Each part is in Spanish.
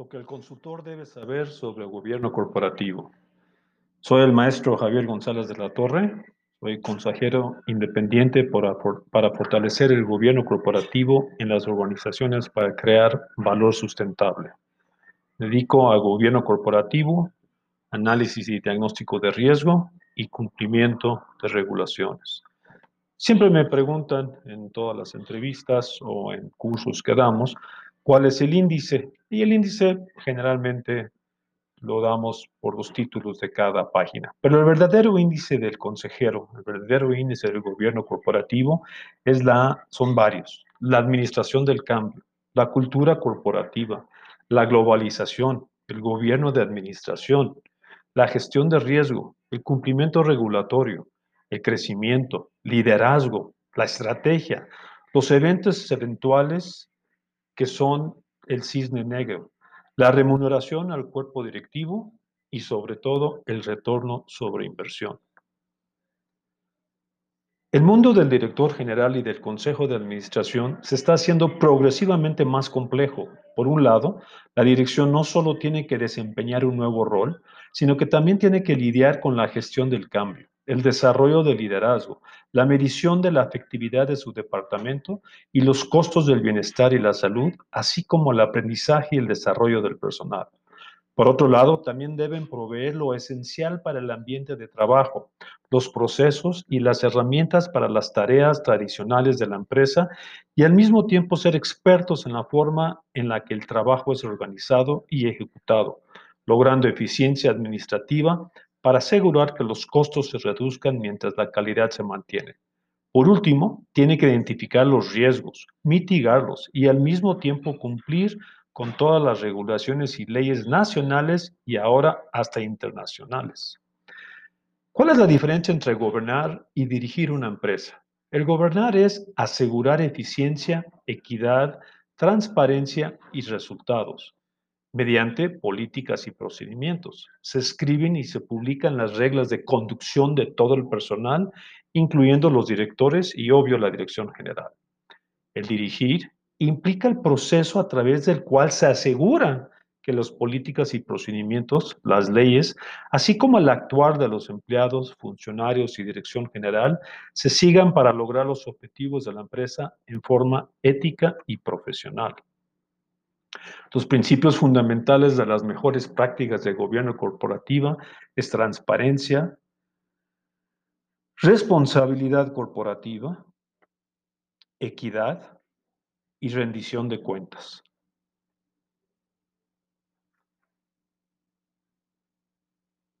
Lo que el consultor debe saber sobre el gobierno corporativo. Soy el maestro Javier González de la Torre, soy consejero independiente para, para fortalecer el gobierno corporativo en las organizaciones para crear valor sustentable. Dedico al gobierno corporativo, análisis y diagnóstico de riesgo y cumplimiento de regulaciones. Siempre me preguntan en todas las entrevistas o en cursos que damos, ¿cuál es el índice? Y el índice generalmente lo damos por los títulos de cada página. Pero el verdadero índice del consejero, el verdadero índice del gobierno corporativo es la, son varios. La administración del cambio, la cultura corporativa, la globalización, el gobierno de administración, la gestión de riesgo, el cumplimiento regulatorio, el crecimiento, liderazgo, la estrategia, los eventos eventuales que son el cisne negro, la remuneración al cuerpo directivo y sobre todo el retorno sobre inversión. El mundo del director general y del consejo de administración se está haciendo progresivamente más complejo. Por un lado, la dirección no solo tiene que desempeñar un nuevo rol, sino que también tiene que lidiar con la gestión del cambio, el desarrollo del liderazgo, la medición de la efectividad de su departamento y los costos del bienestar y la salud, así como el aprendizaje y el desarrollo del personal. Por otro lado, también deben proveer lo esencial para el ambiente de trabajo, los procesos y las herramientas para las tareas tradicionales de la empresa y al mismo tiempo ser expertos en la forma en la que el trabajo es organizado y ejecutado, logrando eficiencia administrativa para asegurar que los costos se reduzcan mientras la calidad se mantiene. Por último, tiene que identificar los riesgos, mitigarlos y al mismo tiempo cumplir con todas las regulaciones y leyes nacionales y ahora hasta internacionales. ¿Cuál es la diferencia entre gobernar y dirigir una empresa? El gobernar es asegurar eficiencia, equidad, transparencia y resultados mediante políticas y procedimientos. Se escriben y se publican las reglas de conducción de todo el personal, incluyendo los directores y, obvio, la dirección general. El dirigir implica el proceso a través del cual se asegura que las políticas y procedimientos, las leyes, así como el actuar de los empleados, funcionarios y dirección general, se sigan para lograr los objetivos de la empresa en forma ética y profesional. Los principios fundamentales de las mejores prácticas de gobierno corporativa es transparencia, responsabilidad corporativa, equidad, y rendición de cuentas.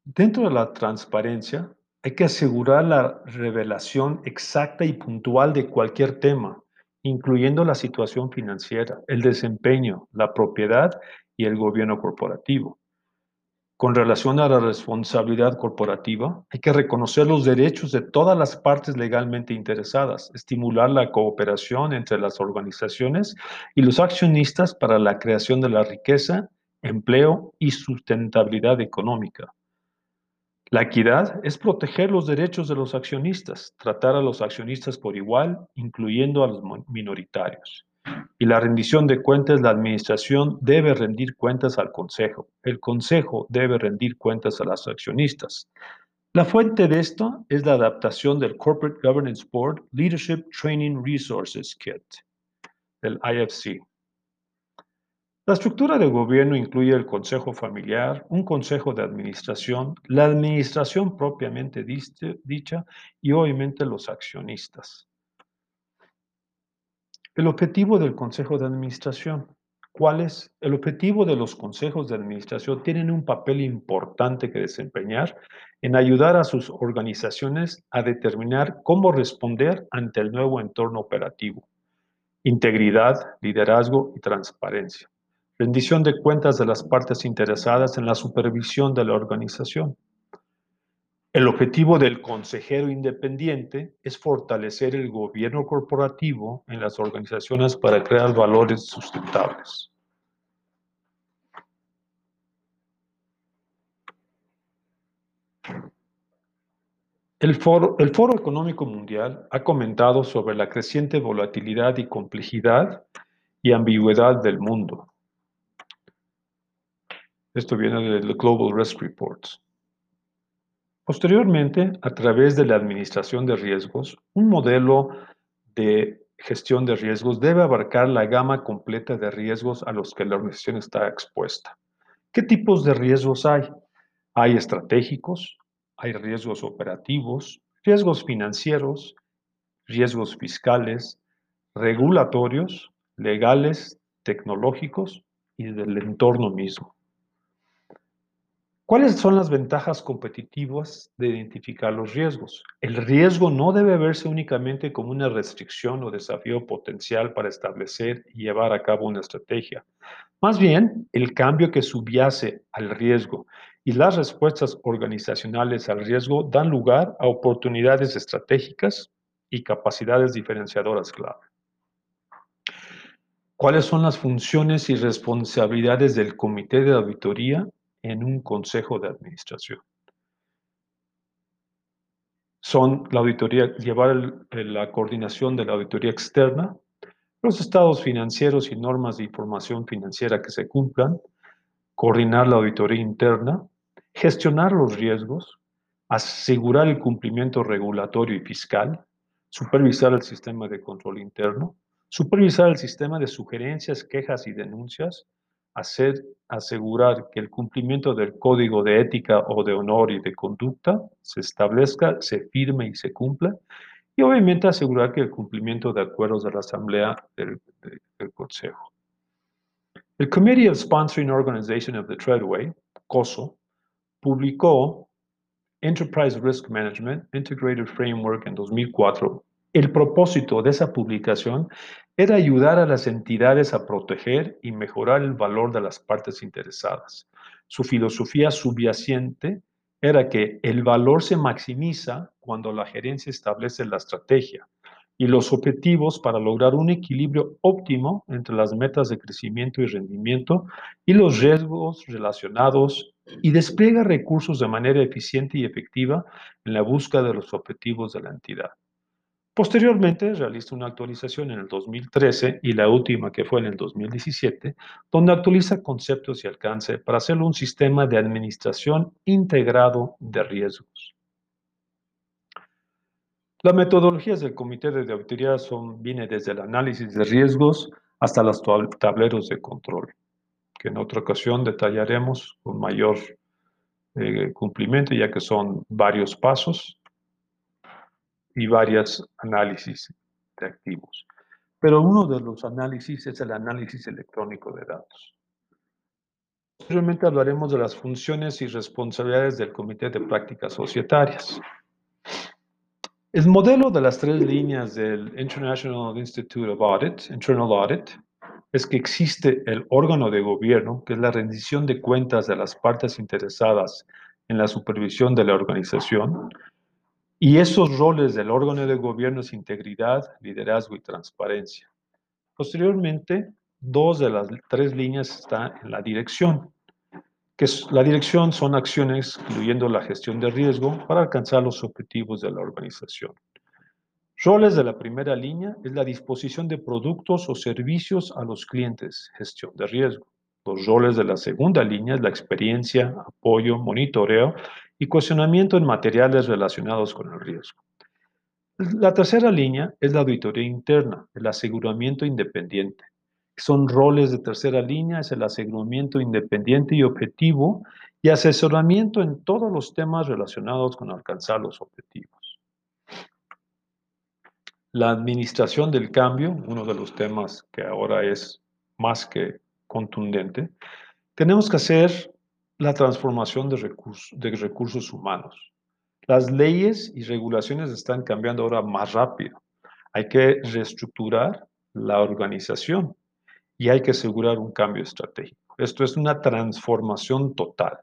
Dentro de la transparencia, hay que asegurar la revelación exacta y puntual de cualquier tema, incluyendo la situación financiera, el desempeño, la propiedad y el gobierno corporativo. Con relación a la responsabilidad corporativa, hay que reconocer los derechos de todas las partes legalmente interesadas, estimular la cooperación entre las organizaciones y los accionistas para la creación de la riqueza, empleo y sustentabilidad económica. La equidad es proteger los derechos de los accionistas, tratar a los accionistas por igual, incluyendo a los minoritarios. Y la rendición de cuentas, la administración debe rendir cuentas al Consejo. El Consejo debe rendir cuentas a los accionistas. La fuente de esto es la adaptación del Corporate Governance Board Leadership Training Resources Kit, del IFC. La estructura de gobierno incluye el consejo familiar, un consejo de administración, la administración propiamente dicha y obviamente los accionistas. El objetivo del Consejo de Administración. ¿Cuál es? El objetivo de los consejos de administración tienen un papel importante que desempeñar en ayudar a sus organizaciones a determinar cómo responder ante el nuevo entorno operativo. Integridad, liderazgo y transparencia. Rendición de cuentas de las partes interesadas en la supervisión de la organización. El objetivo del consejero independiente es fortalecer el gobierno corporativo en las organizaciones para crear valores sustentables. El foro, el foro, Económico Mundial ha comentado sobre la creciente volatilidad y complejidad y ambigüedad del mundo. Esto viene del Global Risk Reports. Posteriormente, a través de la administración de riesgos, un modelo de gestión de riesgos debe abarcar la gama completa de riesgos a los que la organización está expuesta. ¿Qué tipos de riesgos hay? Hay estratégicos, hay riesgos operativos, riesgos financieros, riesgos fiscales, regulatorios, legales, tecnológicos y del entorno mismo. ¿Cuáles son las ventajas competitivas de identificar los riesgos? El riesgo no debe verse únicamente como una restricción o desafío potencial para establecer y llevar a cabo una estrategia. Más bien, el cambio que subyace al riesgo y las respuestas organizacionales al riesgo dan lugar a oportunidades estratégicas y capacidades diferenciadoras clave. ¿Cuáles son las funciones y responsabilidades del comité de auditoría en un consejo de administración. Son la auditoría, llevar la coordinación de la auditoría externa, los estados financieros y normas de información financiera que se cumplan, coordinar la auditoría interna, gestionar los riesgos, asegurar el cumplimiento regulatorio y fiscal, supervisar el sistema de control interno, supervisar el sistema de sugerencias, quejas y denuncias, hacer, asegurar que el cumplimiento del código de ética o de honor y de conducta se establezca, se firme y se cumpla, y obviamente asegurar que el cumplimiento de acuerdos de la Asamblea del, Consejo. El Committee of Sponsoring Organization of the Treadway, COSO, publicó Enterprise Risk Management Integrated Framework en 2004 el propósito de esa publicación era ayudar a las entidades a proteger y mejorar el valor de las partes interesadas. Su filosofía subyacente era que el valor se maximiza cuando la gerencia establece la estrategia y los objetivos para lograr un equilibrio óptimo entre las metas de crecimiento y rendimiento y los riesgos relacionados y despliega recursos de manera eficiente y efectiva en la búsqueda de los objetivos de la entidad. Posteriormente realiza una actualización en el 2013 y la última que fue en el 2017, donde actualiza conceptos y alcance para hacerlo un sistema de administración integrado de riesgos. Las metodologías del Comité de Auditoría son, viene desde el análisis de riesgos hasta los tableros de control, que en otra ocasión detallaremos con mayor eh, cumplimiento, ya que son varios pasos y varios análisis de activos. Pero uno de los análisis es el análisis electrónico de datos. Posteriormente hablaremos de las funciones y responsabilidades del Comité de Prácticas Societarias. El modelo de las tres líneas del International Institute of Audit, Internal Audit, es que existe el órgano de gobierno, que es la rendición de cuentas de las partes interesadas en la supervisión de la organización, y esos roles del órgano de gobierno es integridad, liderazgo y transparencia. Posteriormente, dos de las tres líneas están en la dirección, que es, la dirección son acciones incluyendo la gestión de riesgo para alcanzar los objetivos de la organización. Roles de la primera línea es la disposición de productos o servicios a los clientes, gestión de riesgo. Los roles de la segunda línea es la experiencia, apoyo, monitoreo y cuestionamiento en materiales relacionados con el riesgo. La tercera línea es la auditoría interna, el aseguramiento independiente. Son roles de tercera línea, es el aseguramiento independiente y objetivo y asesoramiento en todos los temas relacionados con alcanzar los objetivos. La administración del cambio, uno de los temas que ahora es más que contundente, tenemos que hacer la transformación de recursos, de recursos humanos. Las leyes y regulaciones están cambiando ahora más rápido. Hay que reestructurar la organización y hay que asegurar un cambio estratégico. Esto es una transformación total.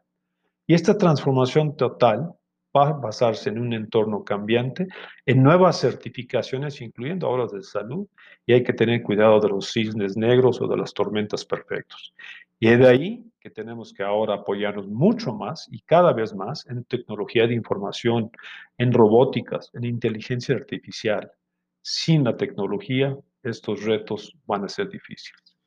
Y esta transformación total va a basarse en un entorno cambiante, en nuevas certificaciones, incluyendo ahora de salud, y hay que tener cuidado de los cisnes negros o de las tormentas perfectos. Y de ahí que tenemos que ahora apoyarnos mucho más y cada vez más en tecnología de información, en robóticas, en inteligencia artificial. Sin la tecnología, estos retos van a ser difíciles.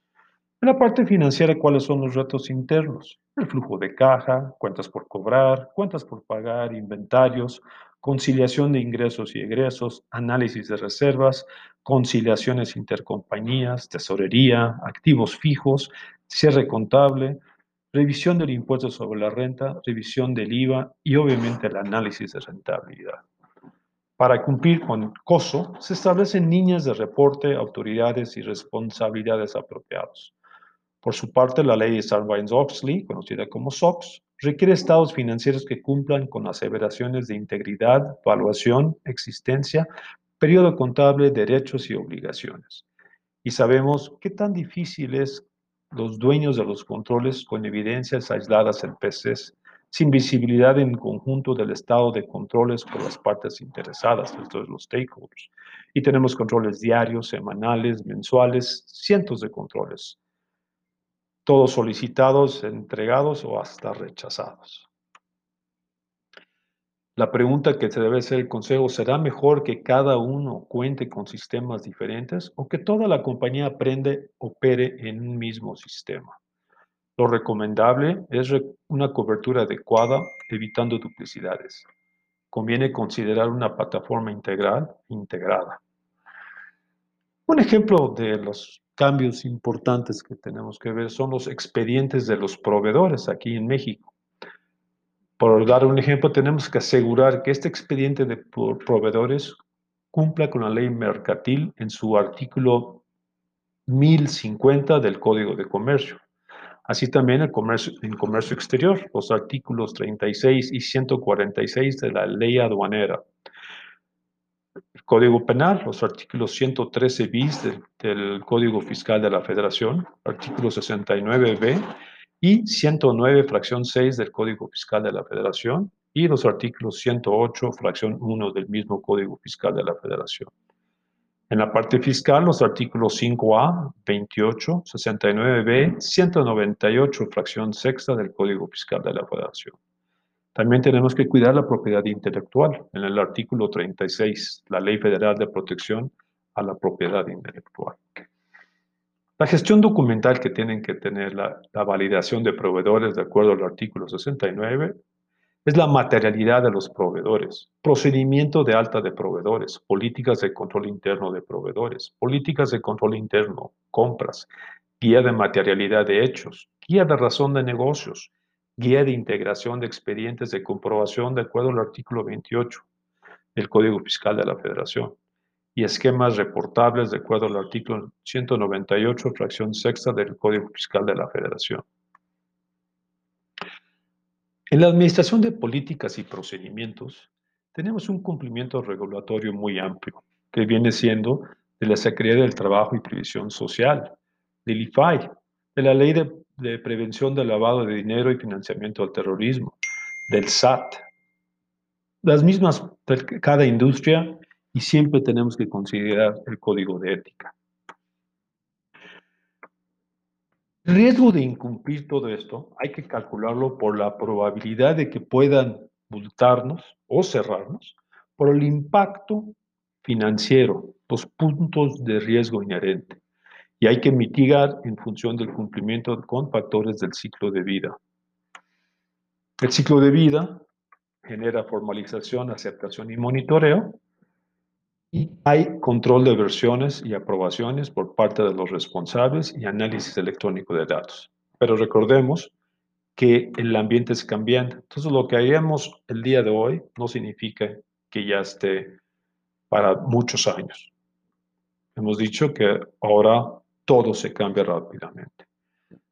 En la parte financiera, ¿cuáles son los retos internos? El flujo de caja, cuentas por cobrar, cuentas por pagar, inventarios, conciliación de ingresos y egresos, análisis de reservas, conciliaciones intercompañías, tesorería, activos fijos, cierre contable, revisión del impuesto sobre la renta, revisión del IVA y obviamente el análisis de rentabilidad. Para cumplir con COSO, se establecen líneas de reporte, autoridades y responsabilidades apropiados. Por su parte, la ley Sarbanes-Oxley, conocida como SOX, requiere estados financieros que cumplan con aseveraciones de integridad, valuación, existencia, periodo contable, derechos y obligaciones. Y sabemos qué tan difícil es los dueños de los controles con evidencias aisladas en PCs, sin visibilidad en conjunto del estado de controles por las partes interesadas, estos los stakeholders. Y tenemos controles diarios, semanales, mensuales, cientos de controles todos solicitados, entregados o hasta rechazados. La pregunta que se debe hacer el consejo, ¿será mejor que cada uno cuente con sistemas diferentes o que toda la compañía aprende, opere en un mismo sistema? Lo recomendable es una cobertura adecuada, evitando duplicidades. Conviene considerar una plataforma integral integrada. Un ejemplo de los cambios importantes que tenemos que ver son los expedientes de los proveedores aquí en México. Por dar un ejemplo, tenemos que asegurar que este expediente de proveedores cumpla con la ley mercantil en su artículo 1050 del Código de Comercio. Así también el comercio, en comercio exterior, los artículos 36 y 146 de la ley aduanera. El Código Penal, los artículos 113 bis del, Código Fiscal de la Federación, artículo 69b y 109 fracción 6 del Código Fiscal de la Federación y los artículos 108 fracción 1 del mismo Código Fiscal de la Federación. En la parte fiscal, los artículos 5A, 28, 69b, 198 fracción sexta del Código Fiscal de la Federación. También tenemos que cuidar la propiedad intelectual en el artículo 36, la Ley Federal de Protección a la Propiedad Intelectual. La gestión documental que tienen que tener la, validación de proveedores de acuerdo al artículo 69 es la materialidad de los proveedores, procedimiento de alta de proveedores, políticas de control interno de proveedores, políticas de control interno, compras, guía de materialidad de hechos, guía de razón de negocios, guía de integración de expedientes de comprobación de acuerdo al artículo 28 del Código Fiscal de la Federación y esquemas reportables de acuerdo al artículo 198, fracción sexta del Código Fiscal de la Federación. En la administración de políticas y procedimientos, tenemos un cumplimiento regulatorio muy amplio, que viene siendo de la Secretaría del Trabajo y Previsión Social, del IFAI, de la Ley de prevención del lavado de dinero y financiamiento al terrorismo, del SAT, las mismas cada industria y siempre tenemos que considerar el código de ética. El riesgo de incumplir todo esto hay que calcularlo por la probabilidad de que puedan multarnos o cerrarnos por el impacto financiero, los puntos de riesgo inherente y hay que mitigar en función del cumplimiento con factores del ciclo de vida. El ciclo de vida genera formalización, aceptación y monitoreo. Y hay control de versiones y aprobaciones por parte de los responsables y análisis electrónico de datos. Pero recordemos que el ambiente es cambiante. Entonces, lo que haríamos el día de hoy no significa que ya esté para muchos años. Hemos dicho que ahora todo se cambia rápidamente.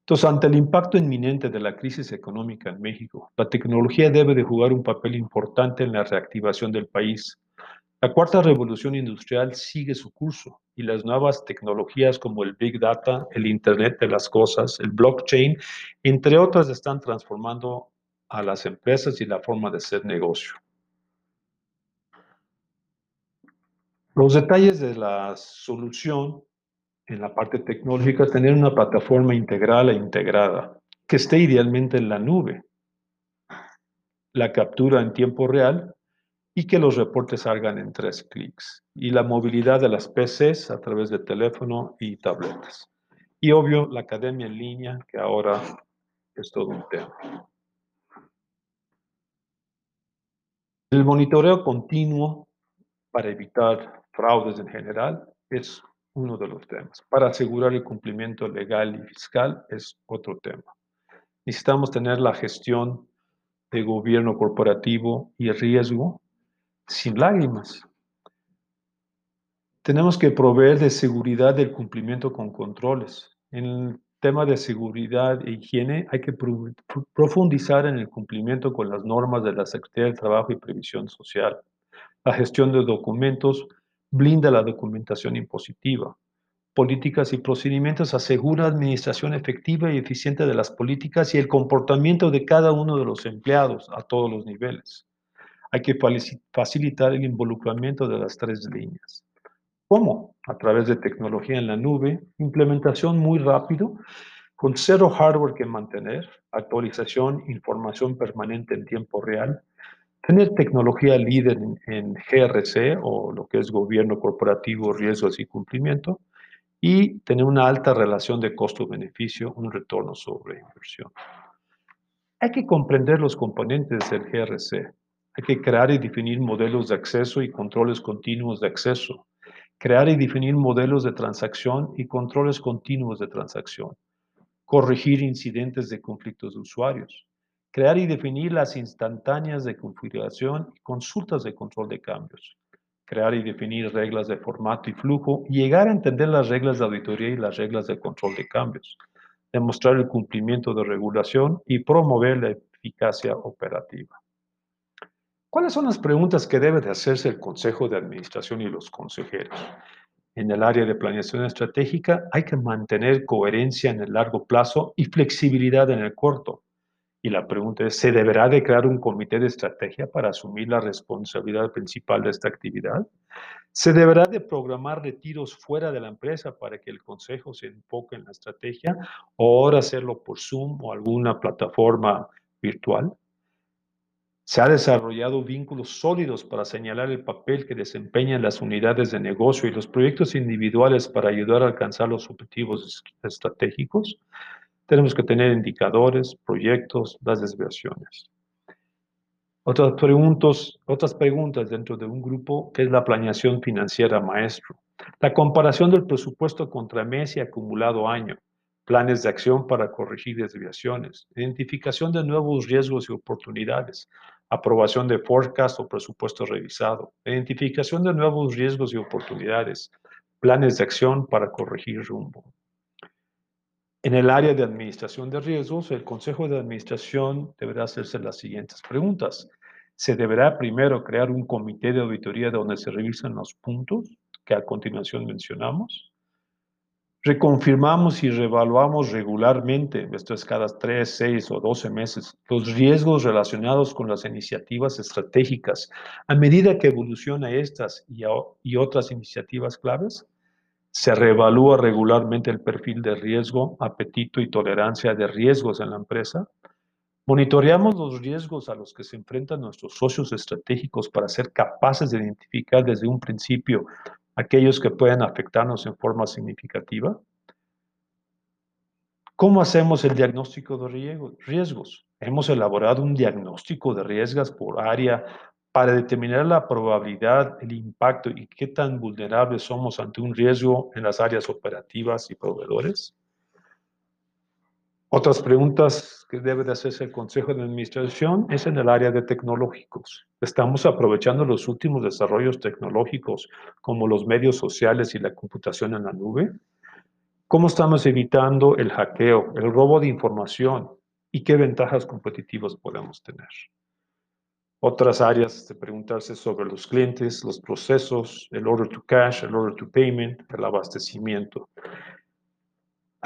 Entonces, ante el impacto inminente de la crisis económica en México, la tecnología debe de jugar un papel importante en la reactivación del país. La cuarta revolución industrial sigue su curso y las nuevas tecnologías como el Big Data, el Internet de las Cosas, el blockchain, entre otras, están transformando a las empresas y la forma de hacer negocio. Los detalles de la solución en la parte tecnológica, tener una plataforma integral e integrada, que esté idealmente en la nube, la captura en tiempo real y que los reportes salgan en tres clics, y la movilidad de las PCs a través de teléfono y tabletas. Y obvio, la academia en línea, que ahora es todo un tema. El monitoreo continuo para evitar fraudes en general es uno de los temas. Para asegurar el cumplimiento legal y fiscal es otro tema. Necesitamos tener la gestión de gobierno corporativo y riesgo sin lágrimas. Tenemos que proveer de seguridad del cumplimiento con controles. En el tema de seguridad e higiene hay que profundizar en el cumplimiento con las normas de la Secretaría del Trabajo y Previsión Social. La gestión de documentos blinda la documentación impositiva. Políticas y procedimientos asegura administración efectiva y eficiente de las políticas y el comportamiento de cada uno de los empleados a todos los niveles. Hay que facilitar el involucramiento de las tres líneas. ¿Cómo? A través de tecnología en la nube, implementación muy rápido, con cero hardware que mantener, actualización, información permanente en tiempo real, tener tecnología líder en, GRC o lo que es gobierno corporativo, riesgos y cumplimiento, y tener una alta relación de costo-beneficio, un retorno sobre inversión. Hay que comprender los componentes del GRC. Hay que crear y definir modelos de acceso y controles continuos de acceso. Crear y definir modelos de transacción y controles continuos de transacción. Corregir incidentes de conflictos de usuarios. Crear y definir las instantáneas de configuración y consultas de control de cambios. Crear y definir reglas de formato y flujo y llegar a entender las reglas de auditoría y las reglas de control de cambios. Demostrar el cumplimiento de regulación y promover la eficacia operativa. ¿Cuáles son las preguntas que debe de hacerse el Consejo de Administración y los consejeros? En el área de planeación estratégica hay que mantener coherencia en el largo plazo y flexibilidad en el corto. Y la pregunta es, ¿se deberá de crear un comité de estrategia para asumir la responsabilidad principal de esta actividad? ¿Se deberá de programar retiros fuera de la empresa para que el consejo se enfoque en la estrategia o ahora hacerlo por Zoom o alguna plataforma virtual? Se ha desarrollado vínculos sólidos para señalar el papel que desempeñan las unidades de negocio y los proyectos individuales para ayudar a alcanzar los objetivos estratégicos. Tenemos que tener indicadores, proyectos, las desviaciones. Otras preguntas, otras preguntas dentro de un grupo, ¿qué es la planeación financiera maestro? La comparación del presupuesto contra mes y acumulado año planes de acción para corregir desviaciones, identificación de nuevos riesgos y oportunidades, aprobación de forecast o presupuesto revisado, identificación de nuevos riesgos y oportunidades, planes de acción para corregir rumbo. En el área de administración de riesgos, el Consejo de Administración deberá hacerse las siguientes preguntas. Se deberá primero crear un comité de auditoría donde se revisan los puntos que a continuación mencionamos. Reconfirmamos y reevaluamos regularmente, esto es cada 3, 6 o 12 meses, los riesgos relacionados con las iniciativas estratégicas. A medida que evoluciona estas y, y otras iniciativas claves, se reevalúa regularmente el perfil de riesgo, apetito y tolerancia de riesgos en la empresa. Monitoreamos los riesgos a los que se enfrentan nuestros socios estratégicos para ser capaces de identificar desde un principio aquellos que pueden afectarnos en forma significativa. ¿Cómo hacemos el diagnóstico de riesgos? Hemos elaborado un diagnóstico de riesgos por área para determinar la probabilidad, el impacto y qué tan vulnerables somos ante un riesgo en las áreas operativas y proveedores. Otras preguntas que debe de hacerse el Consejo de Administración es en el área de tecnológicos. Estamos aprovechando los últimos desarrollos tecnológicos como los medios sociales y la computación en la nube. ¿Cómo estamos evitando el hackeo, el robo de información y qué ventajas competitivas podemos tener? Otras áreas de preguntarse sobre los clientes, los procesos, el order to cash, el order to payment, el abastecimiento.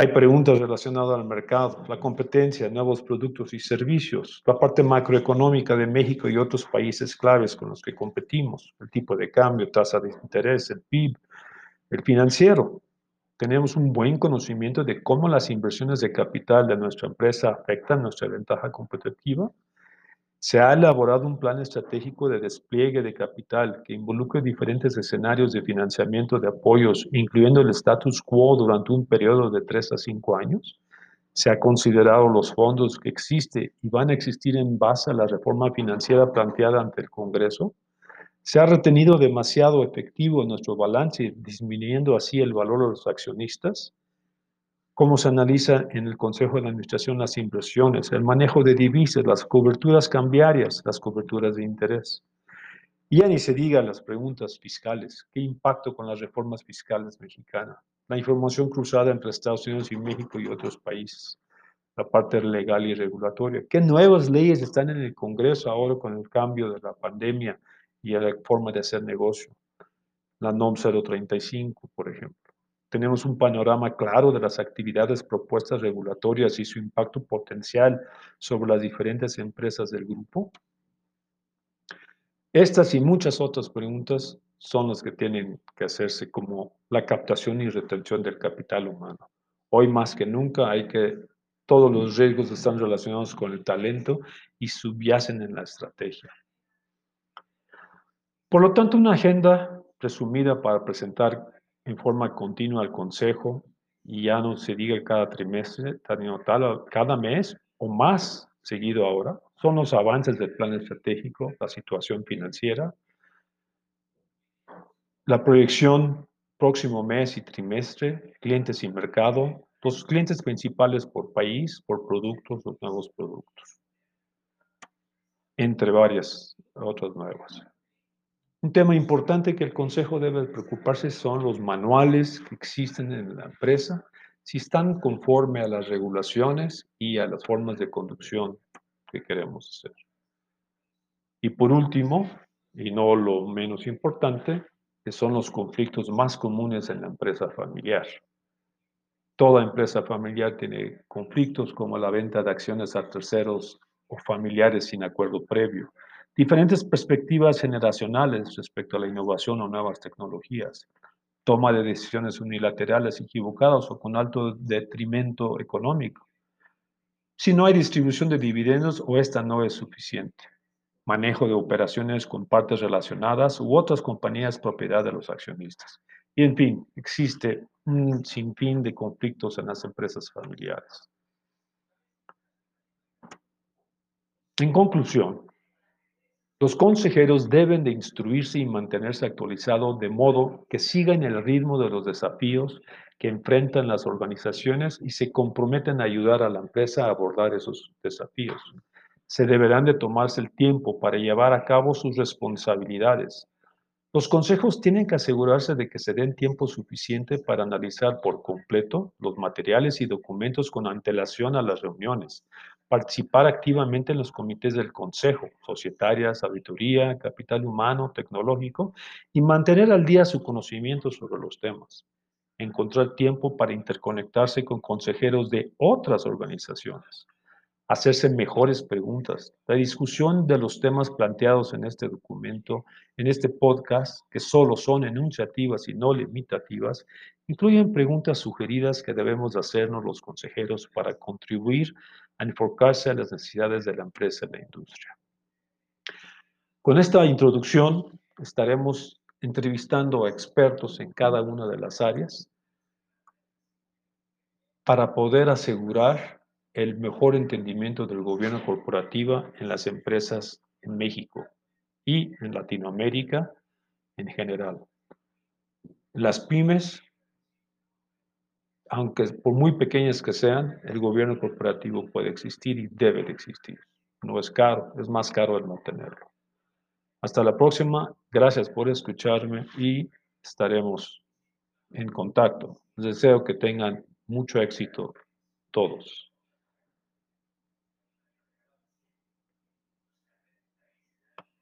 Hay preguntas relacionadas al mercado, la competencia, nuevos productos y servicios, la parte macroeconómica de México y otros países claves con los que competimos, el tipo de cambio, tasa de interés, el PIB, el financiero. Tenemos un buen conocimiento de cómo las inversiones de capital de nuestra empresa afectan nuestra ventaja competitiva. Se ha elaborado un plan estratégico de despliegue de capital que involucre diferentes escenarios de financiamiento de apoyos, incluyendo el status quo durante un periodo de tres a cinco años. Se ha considerado los fondos que existen y van a existir en base a la reforma financiera planteada ante el Congreso. Se ha retenido demasiado efectivo en nuestro balance, disminuyendo así el valor de los accionistas cómo se analiza en el Consejo de Administración las inversiones, el manejo de divisas, las coberturas cambiarias, las coberturas de interés. Y ya ni se diga las preguntas fiscales, qué impacto con las reformas fiscales mexicanas, la información cruzada entre Estados Unidos y México y otros países, la parte legal y regulatoria, qué nuevas leyes están en el Congreso ahora con el cambio de la pandemia y la forma de hacer negocio, la NOM 035, por ejemplo tenemos un panorama claro de las actividades propuestas regulatorias y su impacto potencial sobre las diferentes empresas del grupo? Estas y muchas otras preguntas son las que tienen que hacerse como la captación y retención del capital humano. Hoy más que nunca hay que, todos los riesgos están relacionados con el talento y subyacen en la estrategia. Por lo tanto, una agenda resumida para presentar en forma continua al Consejo y ya no se diga cada trimestre, cada mes o más seguido ahora, son los avances del plan estratégico, la situación financiera, la proyección próximo mes y trimestre, clientes y mercado, los clientes principales por país, por productos, los nuevos productos, entre varias otras nuevas. Un tema importante que el Consejo debe preocuparse son los manuales que existen en la empresa, si están conforme a las regulaciones y a las formas de conducción que queremos hacer. Y por último, y no lo menos importante, son los conflictos más comunes en la empresa familiar. Toda empresa familiar tiene conflictos como la venta de acciones a terceros o familiares sin acuerdo previo, diferentes perspectivas generacionales respecto a la innovación o nuevas tecnologías, toma de decisiones unilaterales equivocadas o con alto detrimento económico. Si no hay distribución de dividendos o esta no es suficiente, manejo de operaciones con partes relacionadas u otras compañías propiedad de los accionistas. Y en fin, existe un sinfín de conflictos en las empresas familiares. En conclusión, los consejeros deben de instruirse y mantenerse actualizados de modo que sigan el ritmo de los desafíos que enfrentan las organizaciones y se comprometen a ayudar a la empresa a abordar esos desafíos. Se deberán de tomarse el tiempo para llevar a cabo sus responsabilidades. Los consejos tienen que asegurarse de que se den tiempo suficiente para analizar por completo los materiales y documentos con antelación a las reuniones, participar activamente en los comités del Consejo, societarias, auditoría, capital humano, tecnológico, y mantener al día su conocimiento sobre los temas. Encontrar tiempo para interconectarse con consejeros de otras organizaciones hacerse mejores preguntas. La discusión de los temas planteados en este documento, en este podcast, que solo son enunciativas y no limitativas, incluyen preguntas sugeridas que debemos hacernos los consejeros para contribuir a a las necesidades de la empresa y la industria. Con esta introducción estaremos entrevistando a expertos en cada una de las áreas para poder asegurar el mejor entendimiento del gobierno corporativo en las empresas en México y en Latinoamérica en general. Las pymes, aunque por muy pequeñas que sean, el gobierno corporativo puede existir y debe de existir. No es caro, es más caro el no tenerlo. Hasta la próxima, gracias por escucharme y estaremos en contacto. Les deseo que tengan mucho éxito todos.